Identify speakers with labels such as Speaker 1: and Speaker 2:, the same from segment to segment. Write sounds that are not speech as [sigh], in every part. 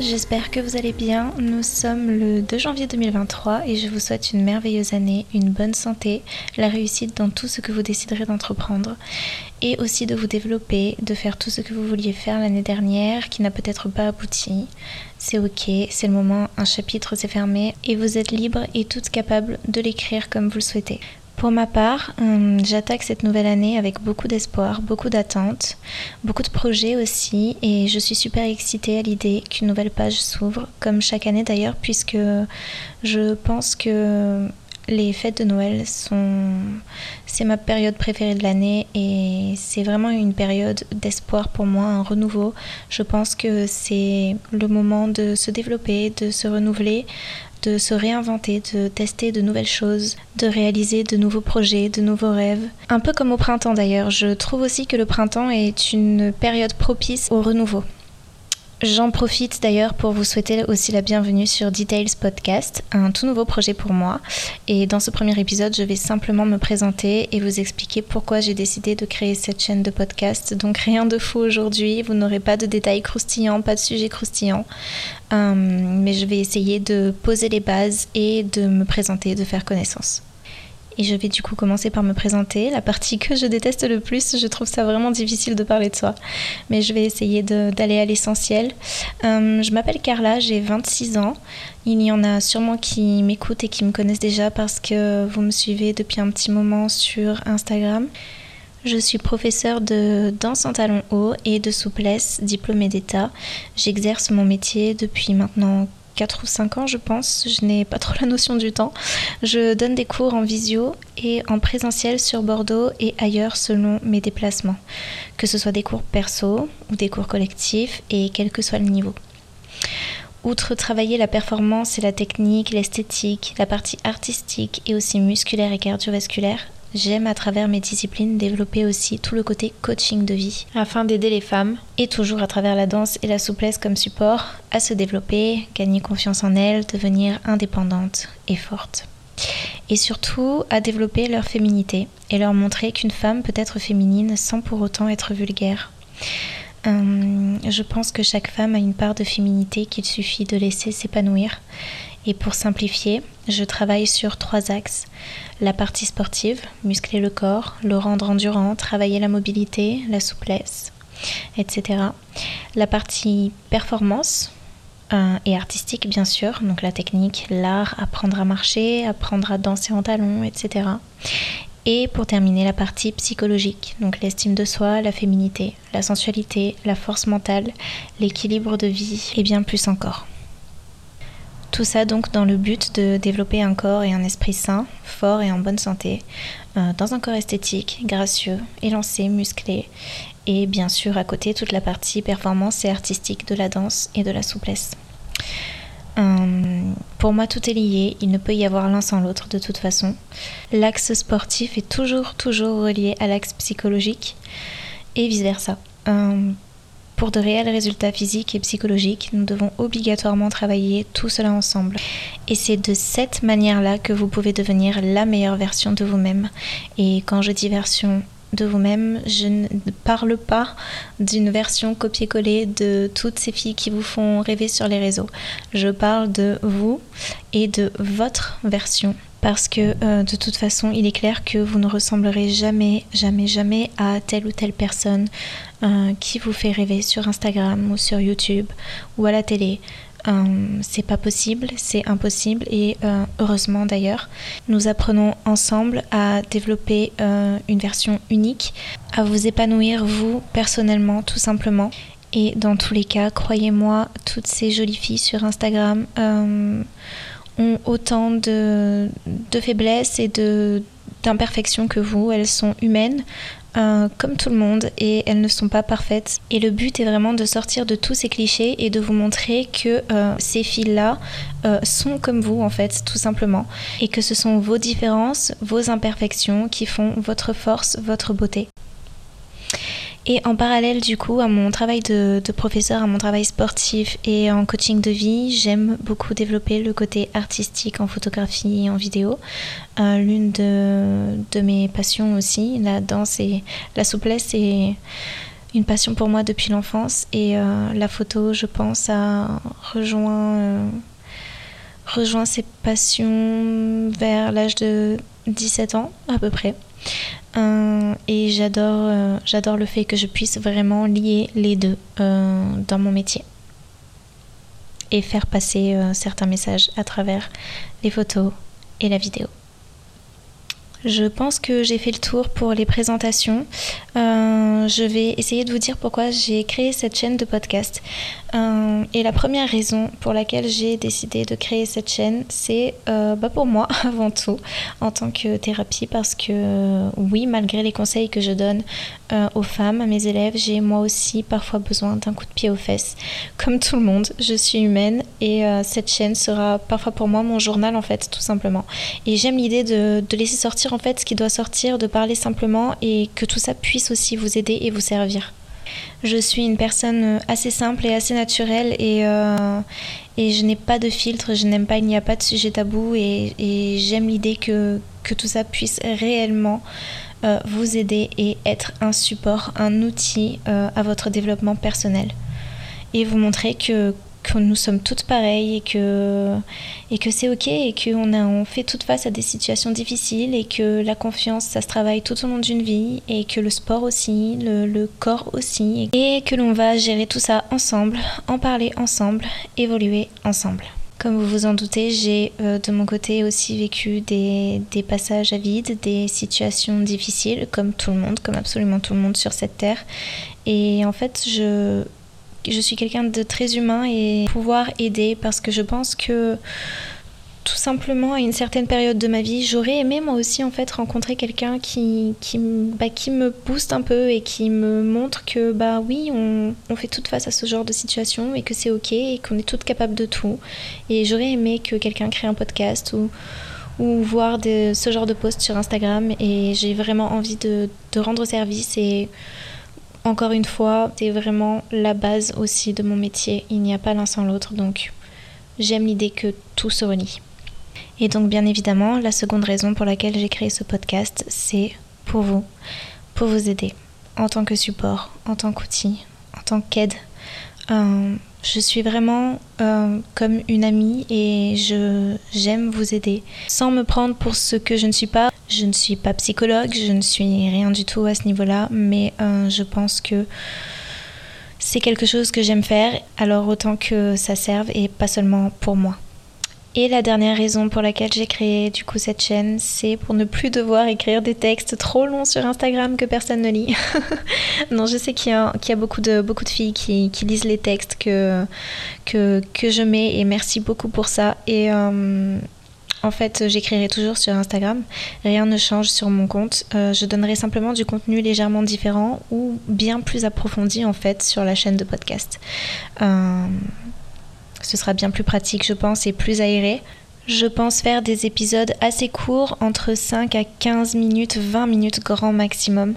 Speaker 1: J'espère que vous allez bien. Nous sommes le 2 janvier 2023 et je vous souhaite une merveilleuse année, une bonne santé, la réussite dans tout ce que vous déciderez d'entreprendre et aussi de vous développer, de faire tout ce que vous vouliez faire l'année dernière qui n'a peut-être pas abouti. C'est ok, c'est le moment, un chapitre s'est fermé et vous êtes libre et toutes capables de l'écrire comme vous le souhaitez. Pour ma part, euh, j'attaque cette nouvelle année avec beaucoup d'espoir, beaucoup d'attentes, beaucoup de projets aussi, et je suis super excitée à l'idée qu'une nouvelle page s'ouvre, comme chaque année d'ailleurs, puisque je pense que les fêtes de Noël sont c'est ma période préférée de l'année et c'est vraiment une période d'espoir pour moi, un renouveau. Je pense que c'est le moment de se développer, de se renouveler, de se réinventer, de tester de nouvelles choses, de réaliser de nouveaux projets, de nouveaux rêves. Un peu comme au printemps d'ailleurs, je trouve aussi que le printemps est une période propice au renouveau. J'en profite d'ailleurs pour vous souhaiter aussi la bienvenue sur Details Podcast, un tout nouveau projet pour moi. Et dans ce premier épisode, je vais simplement me présenter et vous expliquer pourquoi j'ai décidé de créer cette chaîne de podcast. Donc rien de fou aujourd'hui, vous n'aurez pas de détails croustillants, pas de sujets croustillants. Euh, mais je vais essayer de poser les bases et de me présenter, de faire connaissance. Et je vais du coup commencer par me présenter. La partie que je déteste le plus, je trouve ça vraiment difficile de parler de soi. Mais je vais essayer d'aller à l'essentiel. Euh, je m'appelle Carla, j'ai 26 ans. Il y en a sûrement qui m'écoutent et qui me connaissent déjà parce que vous me suivez depuis un petit moment sur Instagram. Je suis professeure de danse en talons hauts et de souplesse, diplômée d'État. J'exerce mon métier depuis maintenant 4 ou 5 ans, je pense. Je n'ai pas trop la notion du temps. Je donne des cours en visio et en présentiel sur Bordeaux et ailleurs selon mes déplacements, que ce soit des cours perso ou des cours collectifs et quel que soit le niveau. Outre travailler la performance et la technique, l'esthétique, la partie artistique et aussi musculaire et cardiovasculaire, J'aime à travers mes disciplines développer aussi tout le côté coaching de vie afin d'aider les femmes, et toujours à travers la danse et la souplesse comme support, à se développer, gagner confiance en elles, devenir indépendantes et fortes. Et surtout à développer leur féminité et leur montrer qu'une femme peut être féminine sans pour autant être vulgaire. Euh, je pense que chaque femme a une part de féminité qu'il suffit de laisser s'épanouir et pour simplifier, je travaille sur trois axes. La partie sportive, muscler le corps, le rendre endurant, travailler la mobilité, la souplesse, etc. La partie performance, euh, et artistique bien sûr, donc la technique, l'art, apprendre à marcher, apprendre à danser en talons, etc. Et pour terminer, la partie psychologique, donc l'estime de soi, la féminité, la sensualité, la force mentale, l'équilibre de vie et bien plus encore. Tout ça donc dans le but de développer un corps et un esprit sain, fort et en bonne santé, euh, dans un corps esthétique, gracieux, élancé, musclé, et bien sûr à côté toute la partie performance et artistique de la danse et de la souplesse. Euh, pour moi, tout est lié, il ne peut y avoir l'un sans l'autre de toute façon. L'axe sportif est toujours, toujours relié à l'axe psychologique et vice-versa. Euh, pour de réels résultats physiques et psychologiques, nous devons obligatoirement travailler tout cela ensemble. Et c'est de cette manière-là que vous pouvez devenir la meilleure version de vous-même. Et quand je dis version de vous-même, je ne parle pas d'une version copier-coller de toutes ces filles qui vous font rêver sur les réseaux. Je parle de vous et de votre version parce que euh, de toute façon, il est clair que vous ne ressemblerez jamais, jamais, jamais à telle ou telle personne euh, qui vous fait rêver sur Instagram ou sur YouTube ou à la télé. Euh, c'est pas possible, c'est impossible et heureusement d'ailleurs, nous apprenons ensemble à développer une version unique, à vous épanouir vous personnellement tout simplement. Et dans tous les cas, croyez-moi, toutes ces jolies filles sur Instagram ont autant de, faiblesses et d'imperfections que vous. Elles sont humaines. Euh, comme tout le monde et elles ne sont pas parfaites. Et le but est vraiment de sortir de tous ces clichés et de vous montrer que euh, ces filles-là euh, sont comme vous en fait, tout simplement. Et que ce sont vos différences, vos imperfections qui font votre force, votre beauté. Et en parallèle du coup à mon travail de, professeur, à mon travail sportif et en coaching de vie, j'aime beaucoup développer le côté artistique en photographie et en vidéo. Euh, l'une de, de, mes passions aussi, la danse et la souplesse est une passion pour moi depuis l'enfance et la photo, je pense, a rejoint, rejoint ses passions vers l'âge de 17 ans à peu près. Et j'adore, j'adore le fait que je puisse vraiment lier les deux dans mon métier et faire passer certains messages à travers les photos et la vidéo. Je pense que j'ai fait le tour pour les présentations. Euh, je vais essayer de vous dire pourquoi j'ai créé cette chaîne de podcast. Euh, et la première raison pour laquelle j'ai décidé de créer cette chaîne, c'est euh, bah pour moi [laughs] avant tout, en tant que thérapie, parce que oui, malgré les conseils que je donne aux femmes, à mes élèves, j'ai moi aussi parfois besoin d'un coup de pied aux fesses. Comme tout le monde, je suis humaine et cette chaîne sera parfois pour moi mon journal en fait, tout simplement. Et j'aime l'idée de laisser sortir en fait ce qui doit sortir, de parler simplement et que tout ça puisse aussi vous aider et vous servir. Je suis une personne assez simple et assez naturelle et, euh, et je n'ai pas de filtre, je n'aime pas, il n'y a pas de sujet tabou et, j'aime l'idée que, que, tout ça puisse réellement euh, vous aider et être un support, un outil euh, à votre développement personnel. Et vous montrer que que nous sommes toutes pareilles et que, et que c'est ok et qu'on on fait toutes face à des situations difficiles et que la confiance, ça se travaille tout au long d'une vie et que le sport aussi, le, le corps aussi et que l'on va gérer tout ça ensemble, en parler ensemble, évoluer ensemble. Comme vous vous en doutez, j'ai euh, de mon côté aussi vécu des, des, passages à vide, des situations difficiles, comme tout le monde, comme absolument tout le monde sur cette terre. Et en fait, je, je suis quelqu'un de très humain et pouvoir aider parce que je pense que tout simplement à une certaine période de ma vie, j'aurais aimé moi aussi en fait rencontrer quelqu'un qui, bah, me booste un peu et qui me montre que bah oui, on, fait toute face à ce genre de situation et que c'est ok et qu'on est toutes capables de tout. Et j'aurais aimé que quelqu'un crée un podcast ou, ou voir ce genre de post sur Instagram et j'ai vraiment envie de, de rendre service et encore une fois, c'est vraiment la base aussi de mon métier. Il n'y a pas l'un sans l'autre, donc j'aime l'idée que tout se relie. Et donc bien évidemment, la seconde raison pour laquelle j'ai créé ce podcast, c'est pour vous, pour vous aider, en tant que support, en tant qu'outil, en tant qu'aide. Euh, je suis vraiment euh, comme une amie et je j'aime vous aider sans me prendre pour ce que je ne suis pas. Je ne suis pas psychologue, je ne suis rien du tout à ce niveau-là, mais euh, je pense que c'est quelque chose que j'aime faire, alors autant que ça serve et pas seulement pour moi. Et la dernière raison pour laquelle j'ai créé du coup cette chaîne, c'est pour ne plus devoir écrire des textes trop longs sur Instagram que personne ne lit. [laughs] non, je sais qu'il y, a beaucoup de, filles qui, lisent les textes que, que, que, je mets et merci beaucoup pour ça. Et euh, en fait, j'écrirai toujours sur Instagram. Rien ne change sur mon compte. Euh, je donnerai simplement du contenu légèrement différent ou bien plus approfondi en fait sur la chaîne de podcast. Euh, ce sera bien plus pratique, je pense, et plus aéré. Je pense faire des épisodes assez courts, entre 5 à 15 minutes, 20 minutes grand maximum,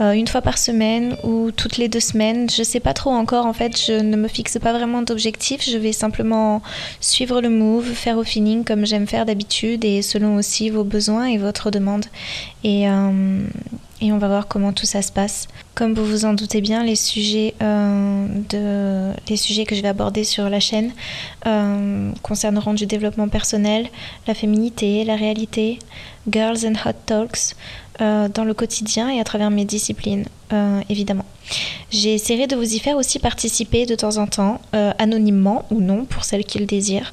Speaker 1: euh, une fois par semaine ou toutes les deux semaines. Je sais pas trop encore, en fait, je ne me fixe pas vraiment d'objectif. Je vais simplement suivre le move, faire au feeling comme j'aime faire d'habitude et selon aussi vos besoins et votre demande. Et, euh, et on va voir comment tout ça se passe. Comme vous vous en doutez bien, les sujets, euh, de, les sujets que je vais aborder sur la chaîne euh, concerneront du développement personnel, la féminité, la réalité, girls and hot talks, euh, dans le quotidien et à travers mes disciplines, évidemment. J'essaierai de vous y faire aussi participer de temps en temps, anonymement ou non, pour celles qui le désirent.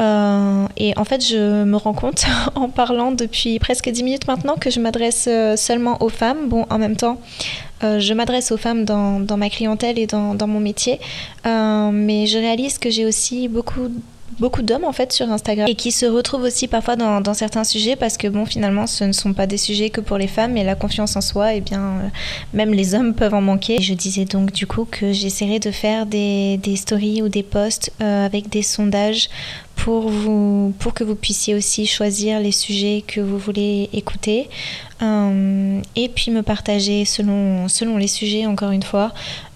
Speaker 1: Euh, et en fait, je me rends compte [laughs] en parlant depuis presque 10 minutes maintenant que je m'adresse euh, seulement aux femmes. Bon, en même temps, euh, je m'adresse aux femmes dans, ma clientèle et dans, mon métier, mais je réalise que j'ai aussi beaucoup beaucoup d'hommes en fait sur Instagram et qui se retrouvent aussi parfois dans, dans, certains sujets parce que bon finalement ce ne sont pas des sujets que pour les femmes et la confiance en soi et eh bien même les hommes peuvent en manquer. Et je disais donc du coup que j'essaierai de faire des, des stories ou des posts avec des sondages pour, vous, pour que vous puissiez aussi choisir les sujets que vous voulez écouter euh, et puis me partager selon, selon les sujets, encore une fois,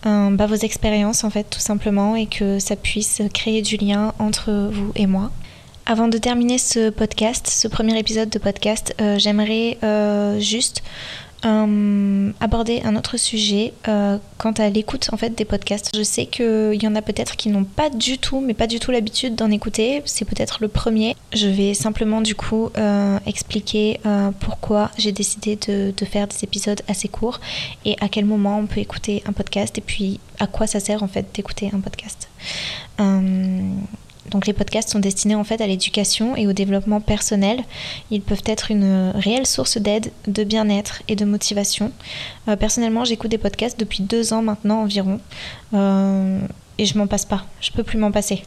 Speaker 1: euh, bah, vos expériences en fait tout simplement et que ça puisse créer du lien entre vous et moi. Avant de terminer ce podcast, ce premier épisode de podcast, euh, j'aimerais juste euh, aborder un autre sujet euh, quant à l'écoute en fait des podcasts. Je sais qu'il y en a peut-être qui n'ont pas du tout, mais pas du tout l'habitude d'en écouter. C'est peut-être le premier. Je vais simplement du coup euh, expliquer pourquoi j'ai décidé de, de, faire des épisodes assez courts et à quel moment on peut écouter un podcast et puis à quoi ça sert en fait d'écouter un podcast. Donc les podcasts sont destinés en fait à l'éducation et au développement personnel. Ils peuvent être une réelle source d'aide, de bien-être et de motivation. Euh, personnellement, j'écoute des podcasts depuis deux ans maintenant environ. Euh, et je m'en passe pas, je peux plus m'en passer.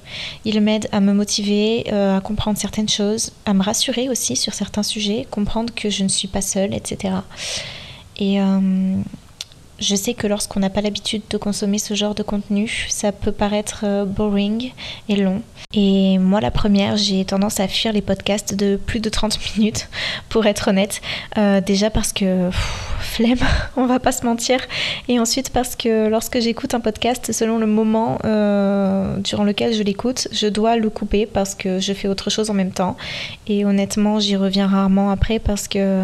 Speaker 1: Ils m'aident à me motiver, euh, à comprendre certaines choses, à me rassurer aussi sur certains sujets, comprendre que je ne suis pas seule, etc. Et je sais que lorsqu'on n'a pas l'habitude de consommer ce genre de contenu, ça peut paraître euh, boring et long. Et moi, la première, j'ai tendance à fuir les podcasts de plus de 30 [laughs] minutes, pour être honnête. Euh, déjà parce que flemme, [laughs] on va pas se mentir. Et ensuite parce que lorsque j'écoute un podcast, selon le moment euh, durant lequel je l'écoute, je dois le couper parce que je fais autre chose en même temps. Et honnêtement, j'y reviens rarement après parce que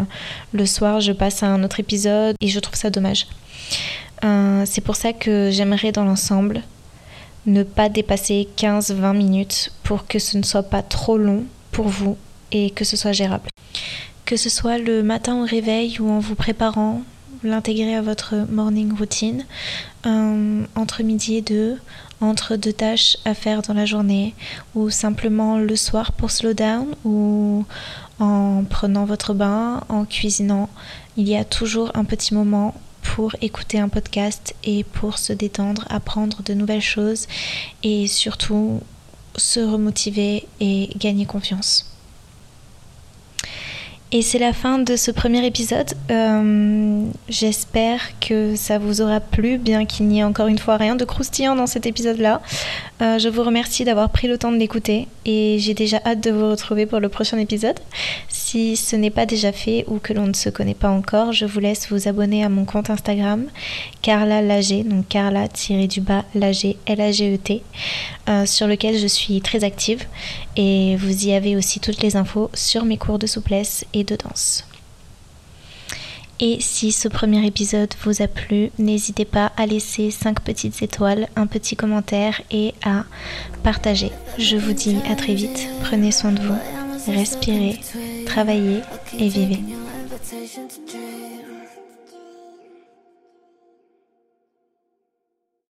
Speaker 1: le soir, je passe à un autre épisode et je trouve ça dommage. Euh, c'est pour ça que j'aimerais dans l'ensemble ne pas dépasser 15-20 minutes pour que ce ne soit pas trop long pour vous et que ce soit gérable. Que ce soit le matin au réveil ou en vous préparant, l'intégrer à votre morning routine, euh, entre midi et deux, entre deux tâches à faire dans la journée, ou simplement le soir pour slow down, ou en prenant votre bain, en cuisinant. Il y a toujours un petit moment pour écouter un podcast et pour se détendre, apprendre de nouvelles choses et surtout se remotiver et gagner confiance. Et c'est la fin de ce premier épisode. Euh, j'espère que ça vous aura plu, bien qu'il n'y ait encore une fois rien de croustillant dans cet épisode-là. Euh, je vous remercie d'avoir pris le temps de l'écouter et j'ai déjà hâte de vous retrouver pour le prochain épisode. Si ce n'est pas déjà fait ou que l'on ne se connaît pas encore, je vous laisse vous abonner à mon compte Instagram, Carla Lager, donc Carla-du-bas Lager, L-A-G-E-T, euh, sur lequel je suis très active et vous y avez aussi toutes les infos sur mes cours de souplesse et de danse. Et si ce premier épisode vous a plu, n'hésitez pas à laisser 5 petites étoiles, un petit commentaire et à partager. Je vous dis à très vite, prenez soin de vous, respirez, travaillez et vivez.